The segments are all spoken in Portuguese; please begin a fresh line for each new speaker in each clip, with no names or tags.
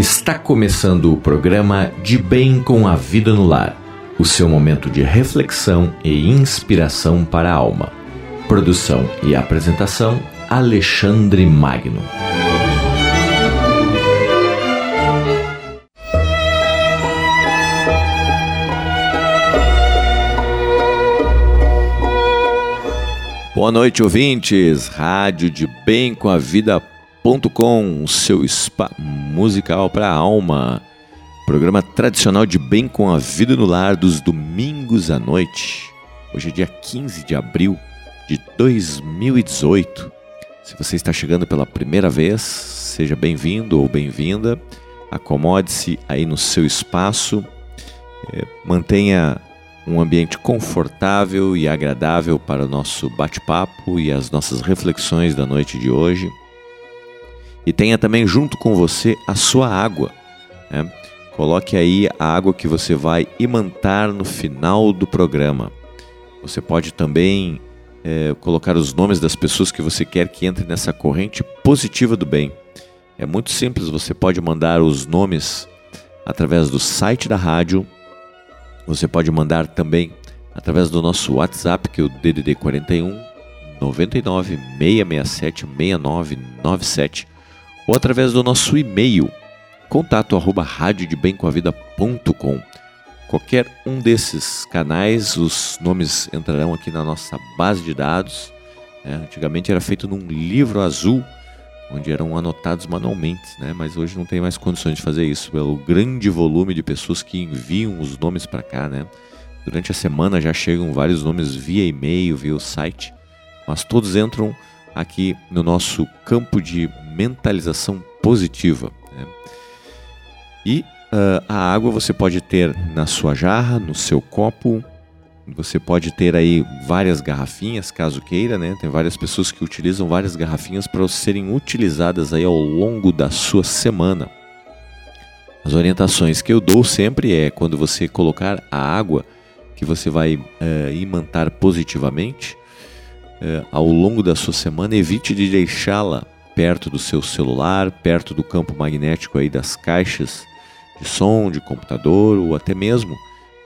Está começando o programa De Bem com a Vida no Lar, o seu momento de reflexão e inspiração para a alma. Produção e apresentação Alexandre Magno. Boa noite, ouvintes. Rádio de Bem com a Vida.com, seu spa musical para a alma. Programa tradicional de Bem com a Vida no Lar dos domingos à noite. Hoje é dia 15 de abril de 2018. Se você está chegando pela primeira vez, seja bem-vindo ou bem-vinda. Acomode-se aí no seu espaço. É, mantenha um ambiente confortável e agradável para o nosso bate-papo e as nossas reflexões da noite de hoje. E tenha também junto com você a sua água. Né? Coloque aí a água que você vai imantar no final do programa. Você pode também é, colocar os nomes das pessoas que você quer que entre nessa corrente positiva do bem. É muito simples, você pode mandar os nomes através do site da rádio você pode mandar também através do nosso WhatsApp, que é o DDD 41 99 667 6997 ou através do nosso e-mail contato arroba Qualquer um desses canais, os nomes entrarão aqui na nossa base de dados. É, antigamente era feito num livro azul onde eram anotados manualmente, né? mas hoje não tem mais condições de fazer isso, pelo grande volume de pessoas que enviam os nomes para cá. Né? Durante a semana já chegam vários nomes via e-mail, via o site, mas todos entram aqui no nosso campo de mentalização positiva. Né? E uh, a água você pode ter na sua jarra, no seu copo, você pode ter aí várias garrafinhas, caso queira, né? Tem várias pessoas que utilizam várias garrafinhas para serem utilizadas aí ao longo da sua semana. As orientações que eu dou sempre é quando você colocar a água que você vai uh, imantar positivamente uh, ao longo da sua semana, evite de deixá-la perto do seu celular, perto do campo magnético aí das caixas de som, de computador ou até mesmo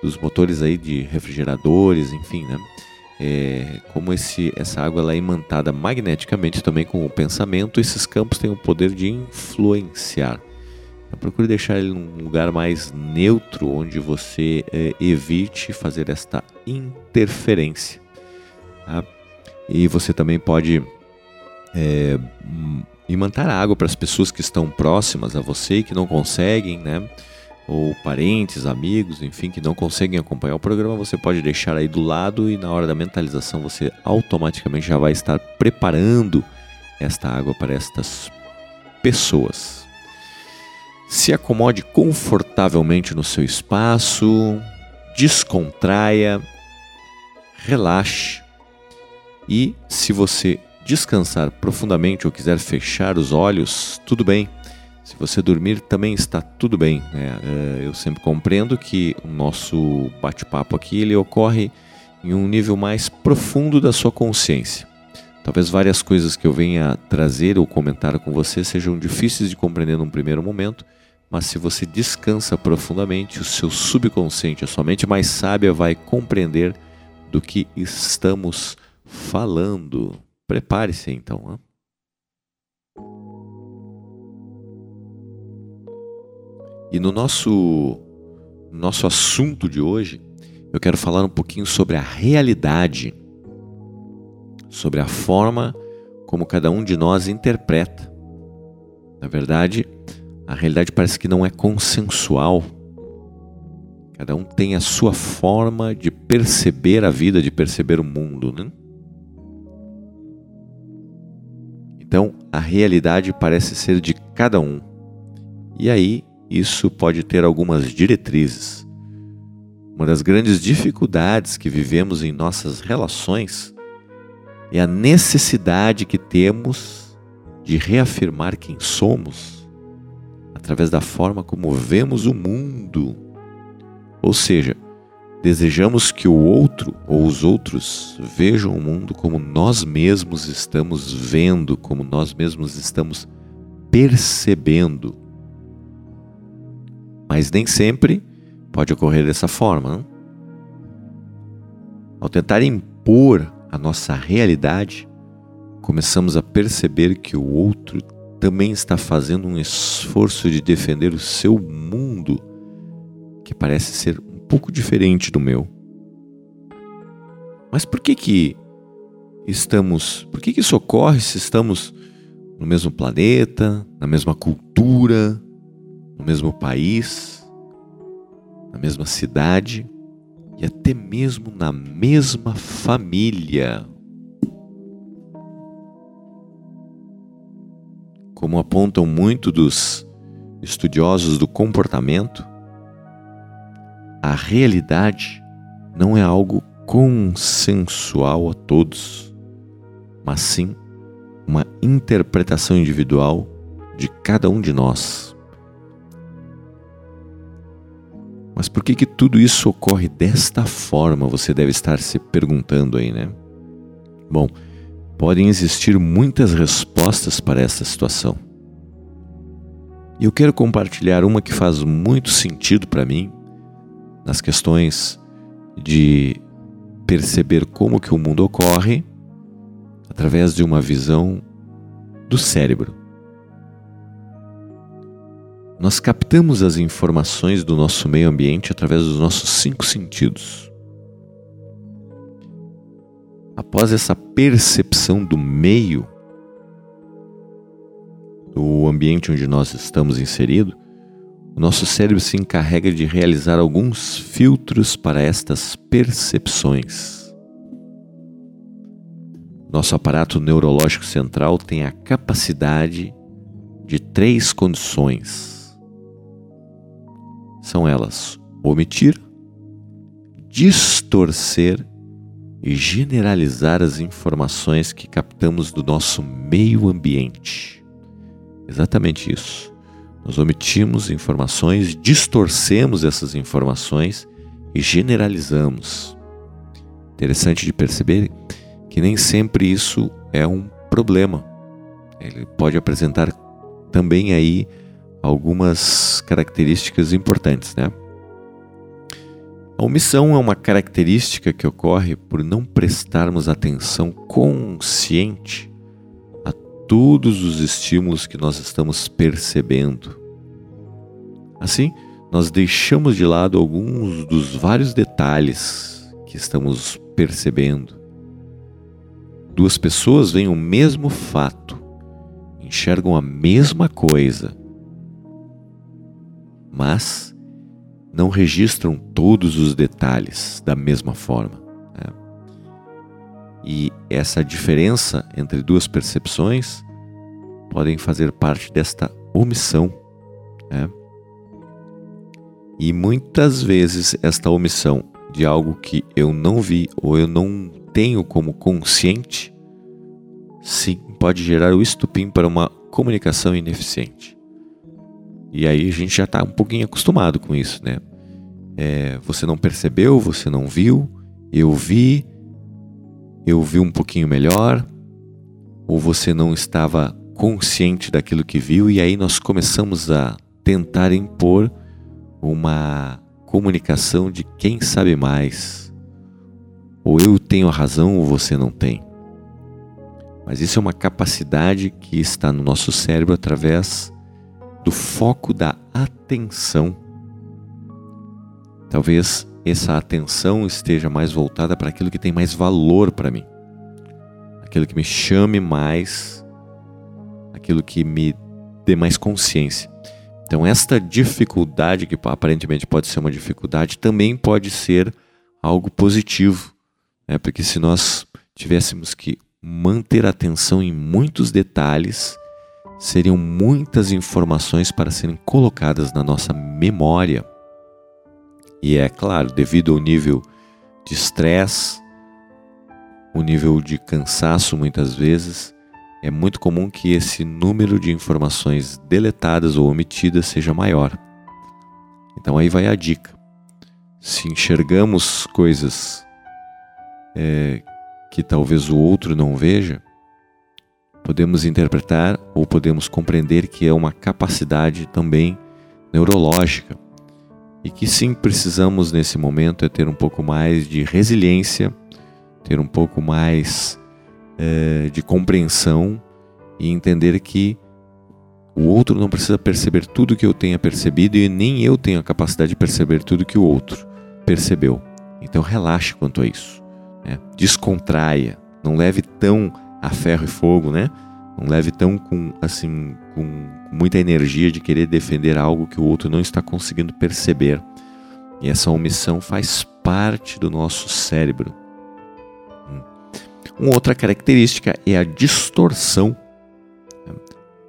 dos motores aí de refrigeradores, enfim, né? É, como esse, essa água ela é imantada magneticamente também com o pensamento, esses campos têm o poder de influenciar. Então, procure deixar ele num lugar mais neutro, onde você é, evite fazer esta interferência. Tá? E você também pode é, imantar água para as pessoas que estão próximas a você e que não conseguem, né? ou parentes, amigos, enfim, que não conseguem acompanhar o programa, você pode deixar aí do lado e na hora da mentalização você automaticamente já vai estar preparando esta água para estas pessoas. Se acomode confortavelmente no seu espaço, descontraia, relaxe e se você descansar profundamente ou quiser fechar os olhos, tudo bem se você dormir, também está tudo bem. Né? É, eu sempre compreendo que o nosso bate-papo aqui ele ocorre em um nível mais profundo da sua consciência. Talvez várias coisas que eu venha trazer ou comentar com você sejam difíceis de compreender num primeiro momento, mas se você descansa profundamente, o seu subconsciente, a sua mente mais sábia vai compreender do que estamos falando. Prepare-se então. E no nosso, nosso assunto de hoje, eu quero falar um pouquinho sobre a realidade, sobre a forma como cada um de nós interpreta. Na verdade, a realidade parece que não é consensual. Cada um tem a sua forma de perceber a vida, de perceber o mundo. Né? Então, a realidade parece ser de cada um. E aí isso pode ter algumas diretrizes. Uma das grandes dificuldades que vivemos em nossas relações é a necessidade que temos de reafirmar quem somos através da forma como vemos o mundo. Ou seja, desejamos que o outro ou os outros vejam o mundo como nós mesmos estamos vendo, como nós mesmos estamos percebendo. Mas nem sempre pode ocorrer dessa forma. Não? Ao tentar impor a nossa realidade, começamos a perceber que o outro também está fazendo um esforço de defender o seu mundo, que parece ser pouco diferente do meu. Mas por que que estamos, por que que isso ocorre se estamos no mesmo planeta, na mesma cultura, no mesmo país, na mesma cidade e até mesmo na mesma família? Como apontam muito dos estudiosos do comportamento, a realidade não é algo consensual a todos, mas sim uma interpretação individual de cada um de nós. Mas por que que tudo isso ocorre desta forma? Você deve estar se perguntando aí, né? Bom, podem existir muitas respostas para essa situação. E eu quero compartilhar uma que faz muito sentido para mim nas questões de perceber como que o mundo ocorre através de uma visão do cérebro. Nós captamos as informações do nosso meio ambiente através dos nossos cinco sentidos. Após essa percepção do meio, do ambiente onde nós estamos inseridos, o nosso cérebro se encarrega de realizar alguns filtros para estas percepções. Nosso aparato neurológico central tem a capacidade de três condições. São elas: omitir, distorcer e generalizar as informações que captamos do nosso meio ambiente. Exatamente isso. Nós omitimos informações, distorcemos essas informações e generalizamos. Interessante de perceber que nem sempre isso é um problema. Ele pode apresentar também aí algumas características importantes, né? A omissão é uma característica que ocorre por não prestarmos atenção consciente todos os estímulos que nós estamos percebendo. Assim, nós deixamos de lado alguns dos vários detalhes que estamos percebendo Duas pessoas veem o mesmo fato, enxergam a mesma coisa, mas não registram todos os detalhes da mesma forma. E essa diferença entre duas percepções podem fazer parte desta omissão. Né? E muitas vezes esta omissão de algo que eu não vi ou eu não tenho como consciente, sim, pode gerar o estupim para uma comunicação ineficiente. E aí a gente já está um pouquinho acostumado com isso, né? É, você não percebeu, você não viu, eu vi, eu vi um pouquinho melhor, ou você não estava consciente daquilo que viu, e aí nós começamos a tentar impor uma comunicação de quem sabe mais ou eu tenho a razão ou você não tem. Mas isso é uma capacidade que está no nosso cérebro através do foco da atenção. Talvez essa atenção esteja mais voltada para aquilo que tem mais valor para mim, aquilo que me chame mais, aquilo que me dê mais consciência. Então, esta dificuldade, que aparentemente pode ser uma dificuldade, também pode ser algo positivo né? porque se nós tivéssemos que manter atenção em muitos detalhes, seriam muitas informações para serem colocadas na nossa memória. E é claro, devido ao nível de estresse, o nível de cansaço muitas vezes, é muito comum que esse número de informações deletadas ou omitidas seja maior. Então aí vai a dica. Se enxergamos coisas é, que talvez o outro não veja, podemos interpretar ou podemos compreender que é uma capacidade também neurológica e que sim precisamos nesse momento é ter um pouco mais de resiliência, ter um pouco mais é, de compreensão e entender que o outro não precisa perceber tudo que eu tenha percebido e nem eu tenho a capacidade de perceber tudo que o outro percebeu. Então relaxe quanto a isso. Né? Descontraia. Não leve tão a ferro e fogo, né? Não leve tão com assim com muita energia de querer defender algo que o outro não está conseguindo perceber. E essa omissão faz parte do nosso cérebro. Hum. Uma outra característica é a distorção.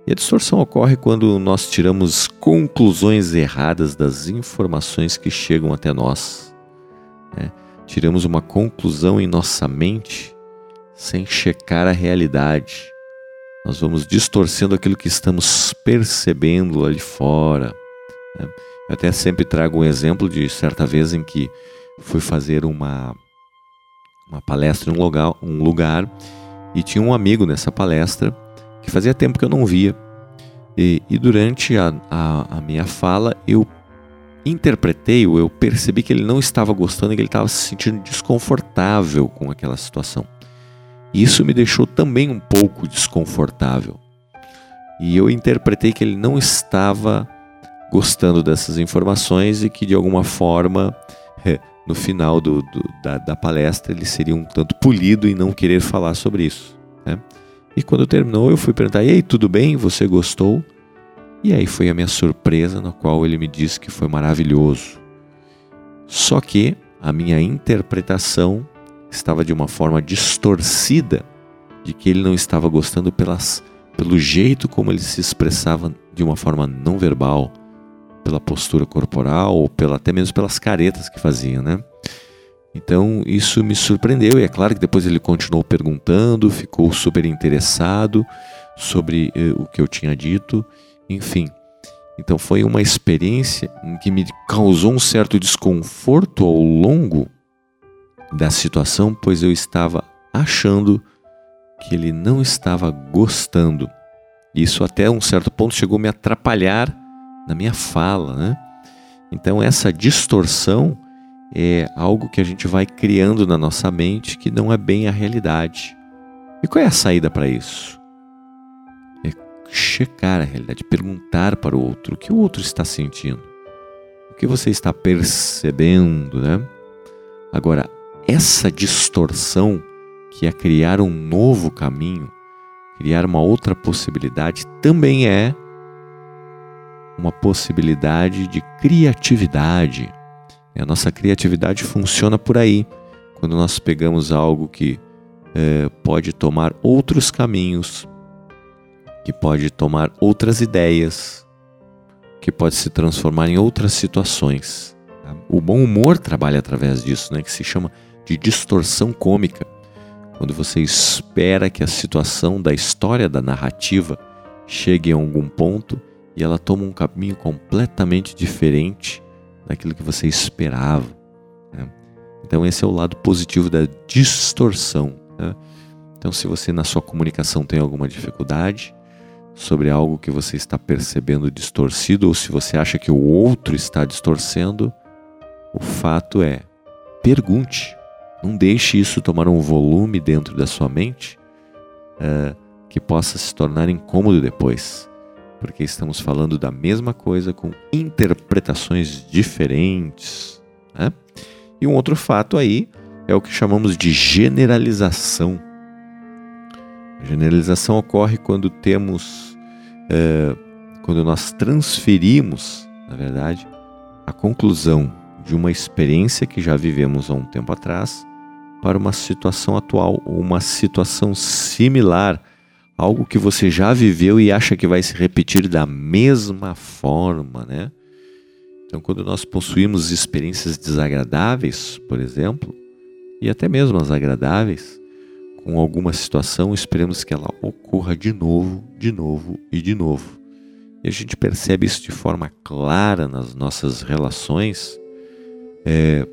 E a distorção ocorre quando nós tiramos conclusões erradas das informações que chegam até nós. Né? Tiramos uma conclusão em nossa mente sem checar a realidade. Nós vamos distorcendo aquilo que estamos percebendo ali fora. Né? Eu até sempre trago um exemplo de certa vez em que fui fazer uma, uma palestra em um lugar, um lugar e tinha um amigo nessa palestra que fazia tempo que eu não via. E, e durante a, a, a minha fala eu interpretei, eu percebi que ele não estava gostando e que ele estava se sentindo desconfortável com aquela situação. Isso me deixou também um pouco desconfortável. E eu interpretei que ele não estava gostando dessas informações e que de alguma forma, no final do, do, da, da, palestra, ele seria um tanto polido em não querer falar sobre isso. Né? E quando terminou, eu fui perguntar: E aí, tudo bem? Você gostou? E aí foi a minha surpresa, na qual ele me disse que foi maravilhoso. Só que a minha interpretação estava de uma forma distorcida de que ele não estava gostando pelas, pelo jeito como ele se expressava de uma forma não verbal, pela postura corporal ou pela, até mesmo pelas caretas que fazia, né? Então isso me surpreendeu e é claro que depois ele continuou perguntando, ficou super interessado sobre eh, o que eu tinha dito, enfim. Então foi uma experiência que me causou um certo desconforto ao longo da situação, pois eu estava achando que ele não estava gostando. Isso até um certo ponto chegou a me atrapalhar na minha fala, né? Então essa distorção é algo que a gente vai criando na nossa mente que não é bem a realidade. E qual é a saída para isso? É checar a realidade, perguntar para o outro o que o outro está sentindo, o que você está percebendo, né? Agora, essa distorção que é criar um novo caminho, criar uma outra possibilidade, também é uma possibilidade de criatividade. A nossa criatividade funciona por aí. Quando nós pegamos algo que é, pode tomar outros caminhos, que pode tomar outras ideias, que pode se transformar em outras situações. O bom humor trabalha através disso, né, que se chama de distorção cômica, quando você espera que a situação da história da narrativa chegue a algum ponto e ela toma um caminho completamente diferente daquilo que você esperava. Né? Então, esse é o lado positivo da distorção. Né? Então, se você na sua comunicação tem alguma dificuldade sobre algo que você está percebendo distorcido, ou se você acha que o outro está distorcendo, o fato é: pergunte. Não deixe isso tomar um volume dentro da sua mente uh, que possa se tornar incômodo depois, porque estamos falando da mesma coisa com interpretações diferentes. Né? E um outro fato aí é o que chamamos de generalização. Generalização ocorre quando temos, uh, quando nós transferimos, na verdade, a conclusão de uma experiência que já vivemos há um tempo atrás para uma situação atual ou uma situação similar, algo que você já viveu e acha que vai se repetir da mesma forma, né? Então, quando nós possuímos experiências desagradáveis, por exemplo, e até mesmo as agradáveis, com alguma situação, esperamos que ela ocorra de novo, de novo e de novo. E a gente percebe isso de forma clara nas nossas relações, é,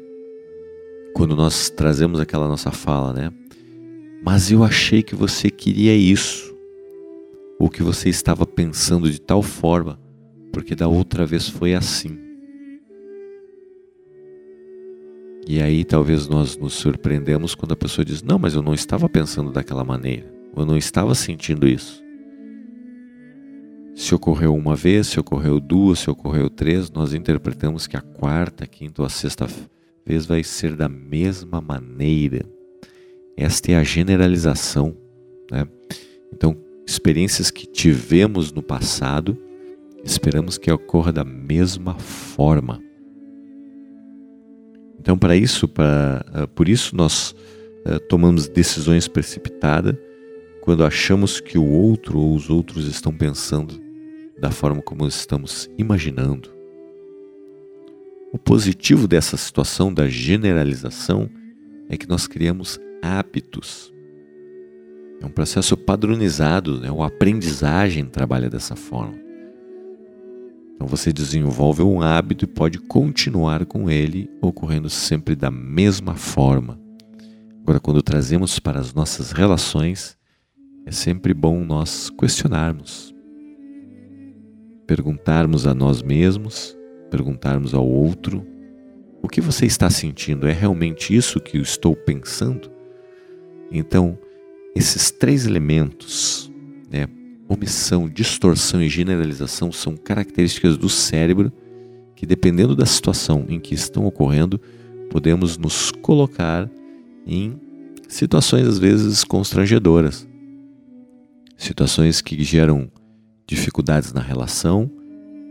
quando nós trazemos aquela nossa fala, né? Mas eu achei que você queria isso, ou que você estava pensando de tal forma, porque da outra vez foi assim. E aí talvez nós nos surpreendemos quando a pessoa diz: Não, mas eu não estava pensando daquela maneira, eu não estava sentindo isso. Se ocorreu uma vez, se ocorreu duas, se ocorreu três, nós interpretamos que a quarta, quinta ou a sexta vez vai ser da mesma maneira. Esta é a generalização. Né? Então, experiências que tivemos no passado, esperamos que ocorra da mesma forma. Então, para isso, para, uh, por isso nós uh, tomamos decisões precipitadas quando achamos que o outro ou os outros estão pensando da forma como estamos imaginando. O positivo dessa situação da generalização é que nós criamos hábitos. É um processo padronizado, né? a aprendizagem trabalha dessa forma. Então você desenvolve um hábito e pode continuar com ele ocorrendo sempre da mesma forma. Agora, quando trazemos para as nossas relações, é sempre bom nós questionarmos, perguntarmos a nós mesmos, perguntarmos ao outro: o que você está sentindo? É realmente isso que eu estou pensando? Então, esses três elementos, né, omissão, distorção e generalização, são características do cérebro que, dependendo da situação em que estão ocorrendo, podemos nos colocar em situações às vezes constrangedoras situações que geram dificuldades na relação,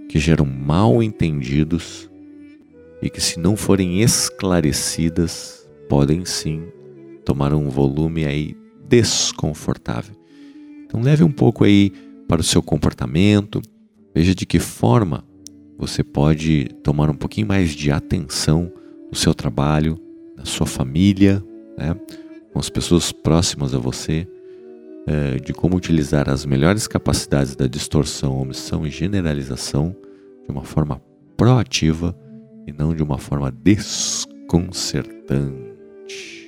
que geram mal entendidos e que, se não forem esclarecidas, podem sim tomar um volume aí desconfortável. Então leve um pouco aí para o seu comportamento, veja de que forma você pode tomar um pouquinho mais de atenção no seu trabalho, na sua família, né? com as pessoas próximas a você é, de como utilizar as melhores capacidades da distorção, omissão e generalização de uma forma proativa e não de uma forma desconcertante.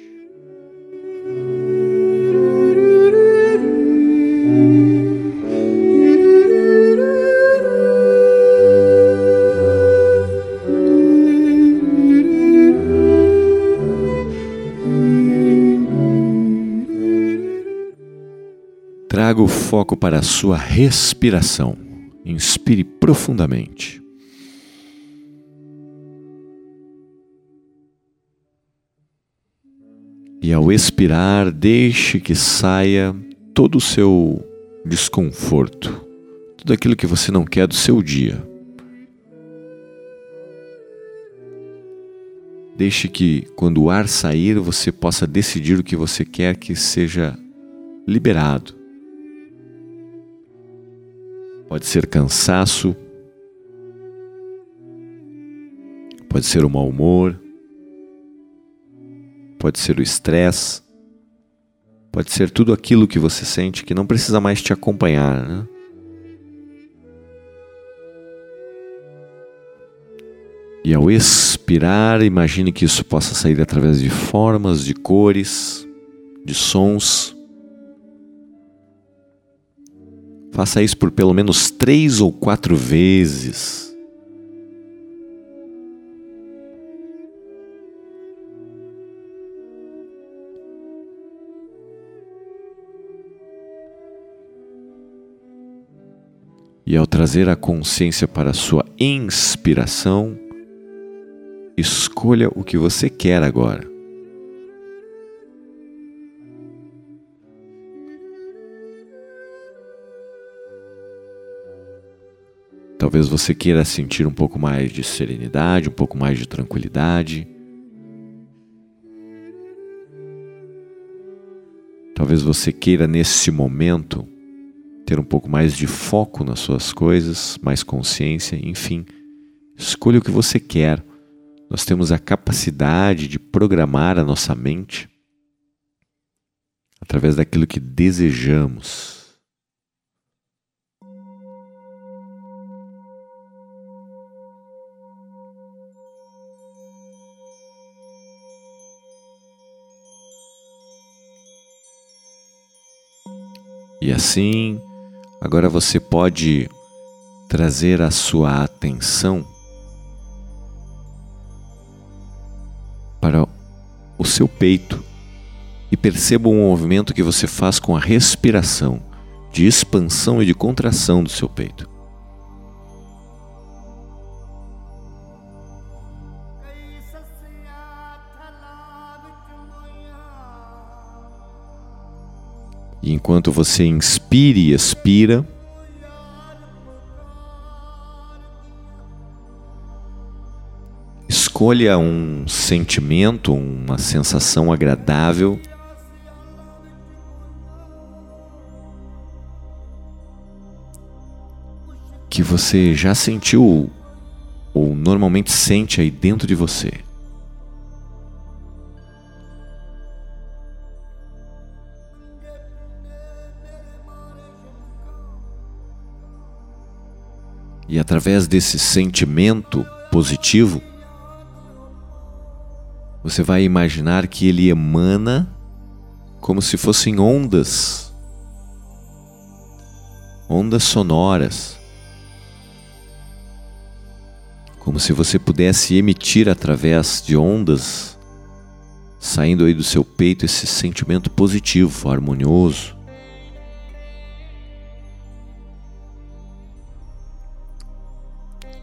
Traga o foco para a sua respiração. Inspire profundamente. E ao expirar, deixe que saia todo o seu desconforto, tudo aquilo que você não quer do seu dia. Deixe que, quando o ar sair, você possa decidir o que você quer que seja liberado. Pode ser cansaço, pode ser o mau humor, pode ser o estresse, pode ser tudo aquilo que você sente que não precisa mais te acompanhar. Né? E ao expirar, imagine que isso possa sair através de formas, de cores, de sons. Faça isso por pelo menos três ou quatro vezes. E ao trazer a consciência para a sua inspiração, escolha o que você quer agora. Talvez você queira sentir um pouco mais de serenidade, um pouco mais de tranquilidade. Talvez você queira nesse momento ter um pouco mais de foco nas suas coisas, mais consciência, enfim. Escolha o que você quer. Nós temos a capacidade de programar a nossa mente através daquilo que desejamos. E assim, agora você pode trazer a sua atenção para o seu peito e perceba o movimento que você faz com a respiração de expansão e de contração do seu peito. E enquanto você inspira e expira, escolha um sentimento, uma sensação agradável. Que você já sentiu ou normalmente sente aí dentro de você. E através desse sentimento positivo, você vai imaginar que ele emana como se fossem ondas, ondas sonoras, como se você pudesse emitir através de ondas, saindo aí do seu peito esse sentimento positivo, harmonioso.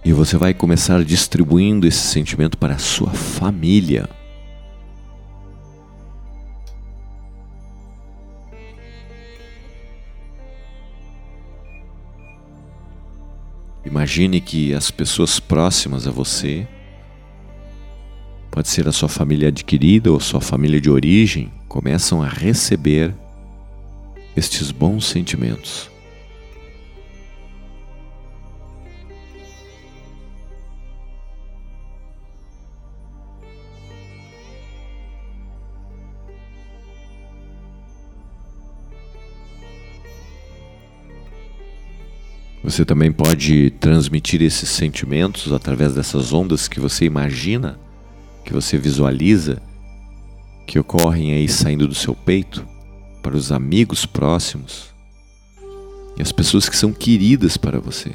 E você vai começar distribuindo esse sentimento para a sua família. Imagine que as pessoas próximas a você, pode ser a sua família adquirida ou sua família de origem, começam a receber estes bons sentimentos. Você também pode transmitir esses sentimentos através dessas ondas que você imagina, que você visualiza, que ocorrem aí saindo do seu peito, para os amigos próximos e as pessoas que são queridas para você.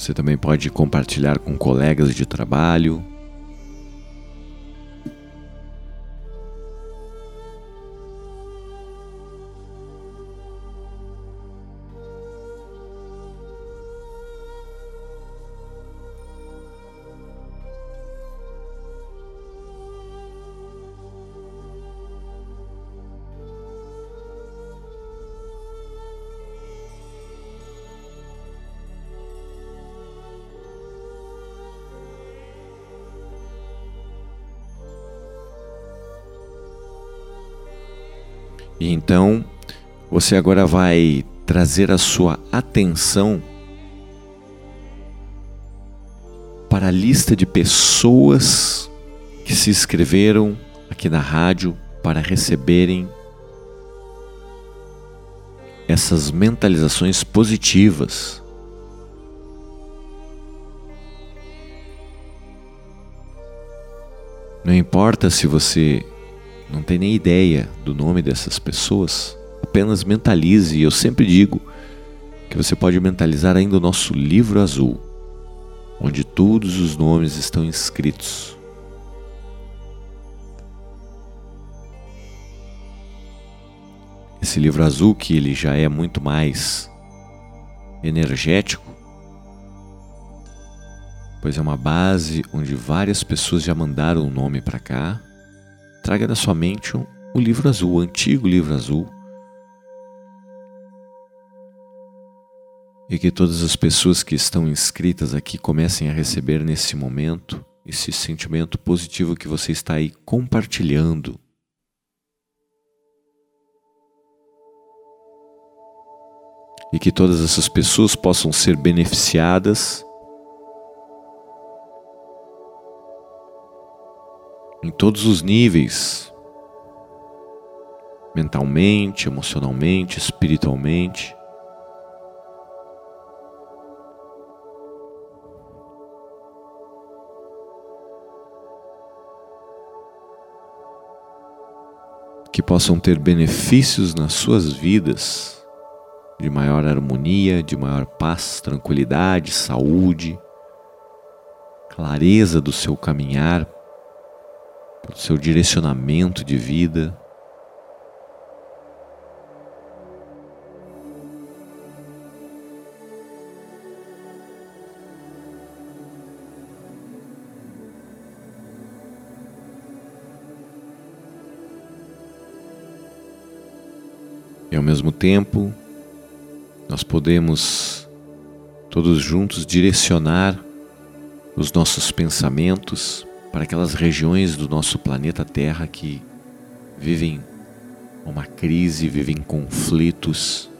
Você também pode compartilhar com colegas de trabalho. E então você agora vai trazer a sua atenção para a lista de pessoas que se inscreveram aqui na rádio para receberem essas mentalizações positivas. Não importa se você não tem nem ideia do nome dessas pessoas, apenas mentalize. E eu sempre digo que você pode mentalizar ainda o nosso livro azul, onde todos os nomes estão inscritos. Esse livro azul, que ele já é muito mais energético, pois é uma base onde várias pessoas já mandaram o nome para cá Traga da sua mente o livro azul, o antigo livro azul. E que todas as pessoas que estão inscritas aqui comecem a receber nesse momento esse sentimento positivo que você está aí compartilhando. E que todas essas pessoas possam ser beneficiadas em todos os níveis mentalmente, emocionalmente, espiritualmente. que possam ter benefícios nas suas vidas, de maior harmonia, de maior paz, tranquilidade, saúde, clareza do seu caminhar, seu direcionamento de vida. E ao mesmo tempo, nós podemos todos juntos direcionar os nossos pensamentos para aquelas regiões do nosso planeta Terra que vivem uma crise, vivem conflitos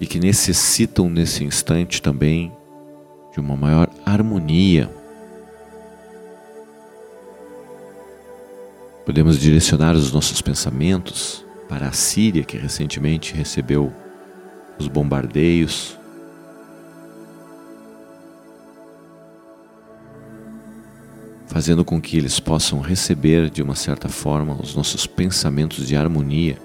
e que necessitam nesse instante também de uma maior harmonia Podemos direcionar os nossos pensamentos para a Síria, que recentemente recebeu os bombardeios. Fazendo com que eles possam receber, de uma certa forma, os nossos pensamentos de harmonia.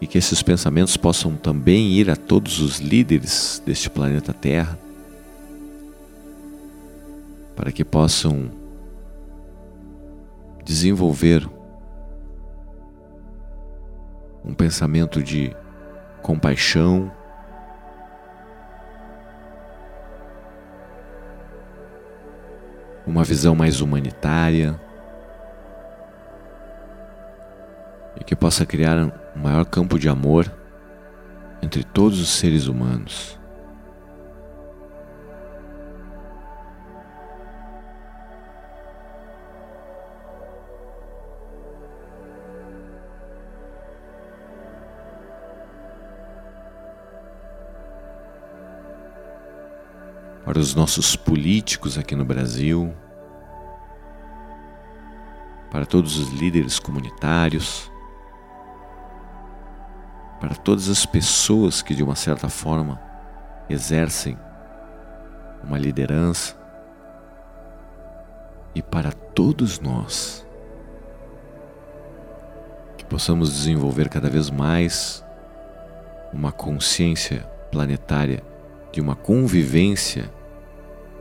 E que esses pensamentos possam também ir a todos os líderes deste planeta Terra, para que possam desenvolver um pensamento de compaixão, uma visão mais humanitária e que possa criar um maior campo de amor entre todos os seres humanos. Para os nossos políticos aqui no Brasil, para todos os líderes comunitários, para todas as pessoas que de uma certa forma exercem uma liderança e para todos nós que possamos desenvolver cada vez mais uma consciência planetária de uma convivência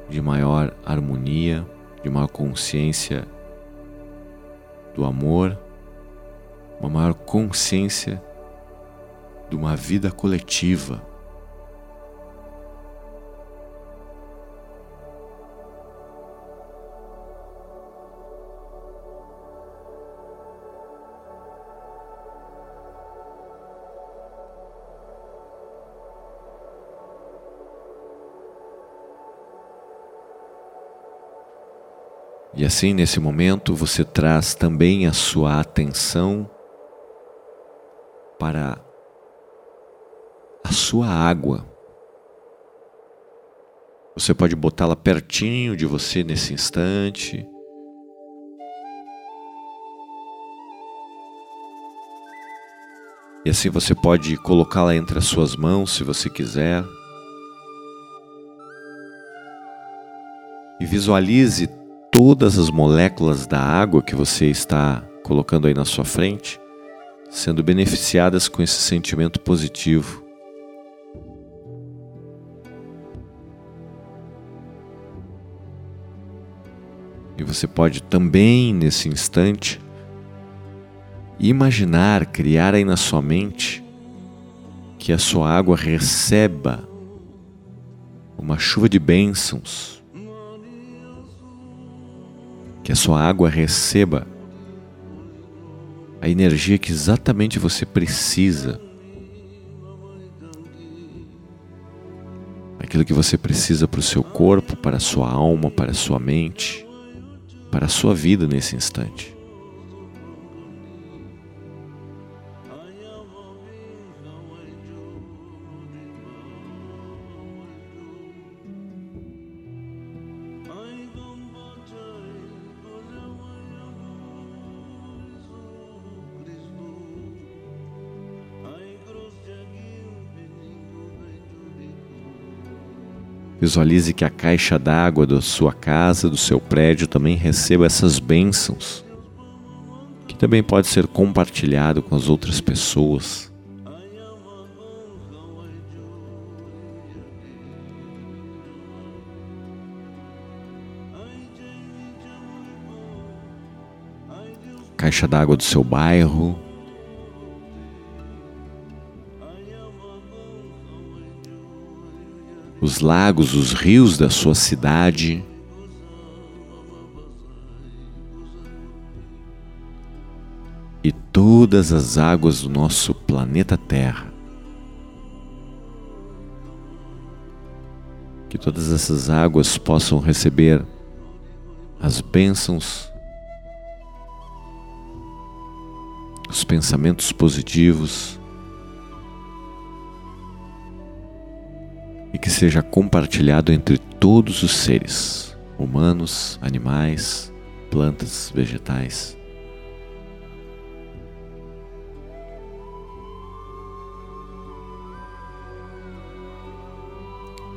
de maior harmonia, de maior consciência do amor, uma maior consciência de uma vida coletiva. E assim, nesse momento, você traz também a sua atenção para a sua água. Você pode botá-la pertinho de você nesse instante. E assim você pode colocá-la entre as suas mãos se você quiser. E visualize todas as moléculas da água que você está colocando aí na sua frente sendo beneficiadas com esse sentimento positivo. E você pode também, nesse instante, imaginar, criar aí na sua mente que a sua água receba uma chuva de bênçãos que a sua água receba a energia que exatamente você precisa. Aquilo que você precisa para o seu corpo, para a sua alma, para a sua mente, para a sua vida nesse instante. Visualize que a caixa d'água da sua casa, do seu prédio, também receba essas bênçãos, que também pode ser compartilhado com as outras pessoas. Caixa d'água do seu bairro, os lagos, os rios da sua cidade. E todas as águas do nosso planeta Terra. Que todas essas águas possam receber as bênçãos, os pensamentos positivos, e que seja compartilhado entre todos os seres, humanos, animais, plantas, vegetais.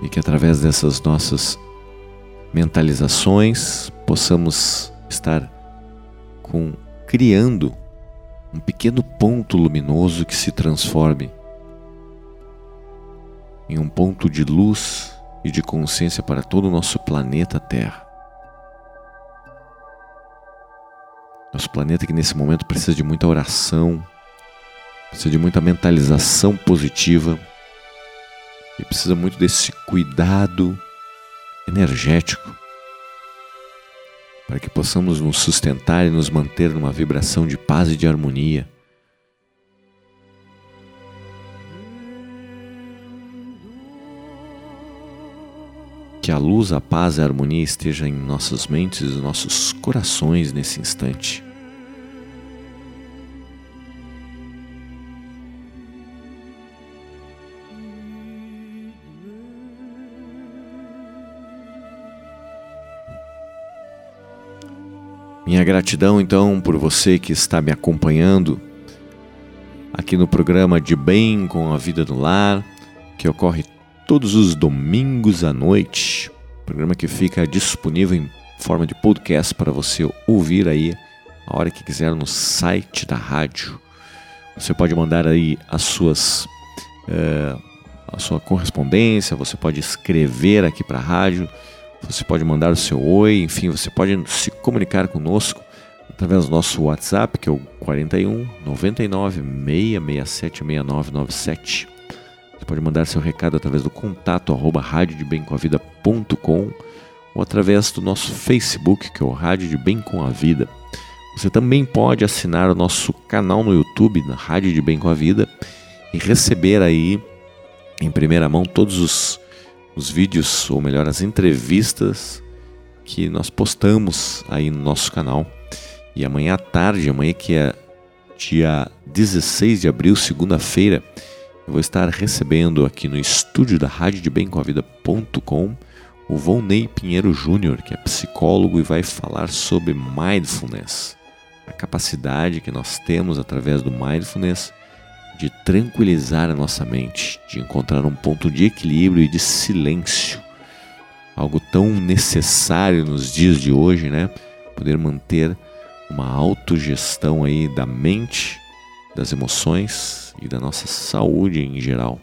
E que através dessas nossas mentalizações possamos estar com criando um pequeno ponto luminoso que se transforme em um ponto de luz e de consciência para todo o nosso planeta Terra. Nosso planeta que nesse momento precisa de muita oração, precisa de muita mentalização positiva e precisa muito desse cuidado energético para que possamos nos sustentar e nos manter numa vibração de paz e de harmonia Que a luz, a paz e a harmonia esteja em nossas mentes e nossos corações nesse instante. Minha gratidão então por você que está me acompanhando aqui no programa De Bem com a Vida no Lar, que ocorre todos os domingos à noite. Programa que fica disponível em forma de podcast para você ouvir aí a hora que quiser no site da rádio. Você pode mandar aí as suas uh, a sua correspondência, você pode escrever aqui para a rádio, você pode mandar o seu oi, enfim, você pode se comunicar conosco através do nosso WhatsApp, que é o 41 99 667 6997. Pode mandar seu recado através do contato arroba radiodebemcomavida.com ou através do nosso Facebook, que é o Rádio de Bem com a Vida. Você também pode assinar o nosso canal no YouTube, na Rádio de Bem com a Vida, e receber aí em primeira mão todos os, os vídeos, ou melhor, as entrevistas que nós postamos aí no nosso canal. E amanhã à tarde, amanhã que é dia 16 de abril, segunda-feira, eu vou estar recebendo aqui no estúdio da Rádio de Bem com a Vida.com o Volney Pinheiro Júnior, que é psicólogo e vai falar sobre mindfulness, a capacidade que nós temos através do mindfulness de tranquilizar a nossa mente, de encontrar um ponto de equilíbrio e de silêncio. Algo tão necessário nos dias de hoje, né? Poder manter uma autogestão aí da mente, das emoções e da nossa saúde em geral.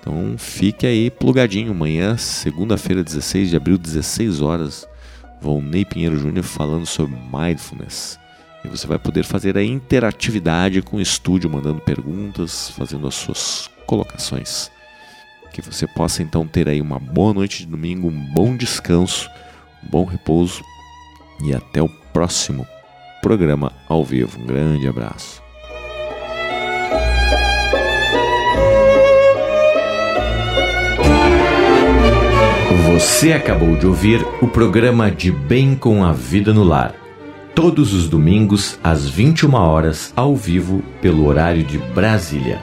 Então fique aí plugadinho. Amanhã, segunda-feira, 16 de abril, 16 horas, Volney Pinheiro Júnior falando sobre mindfulness. E você vai poder fazer a interatividade com o estúdio, mandando perguntas, fazendo as suas colocações. Que você possa então ter aí uma boa noite de domingo, um bom descanso, um bom repouso e até o próximo programa ao vivo. Um grande abraço.
Você acabou de ouvir o programa De Bem com a Vida no Lar. Todos os domingos, às 21 horas, ao vivo, pelo horário de Brasília.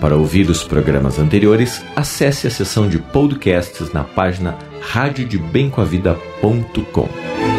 Para ouvir os programas anteriores, acesse a seção de podcasts na página radiodebemcoavida.com.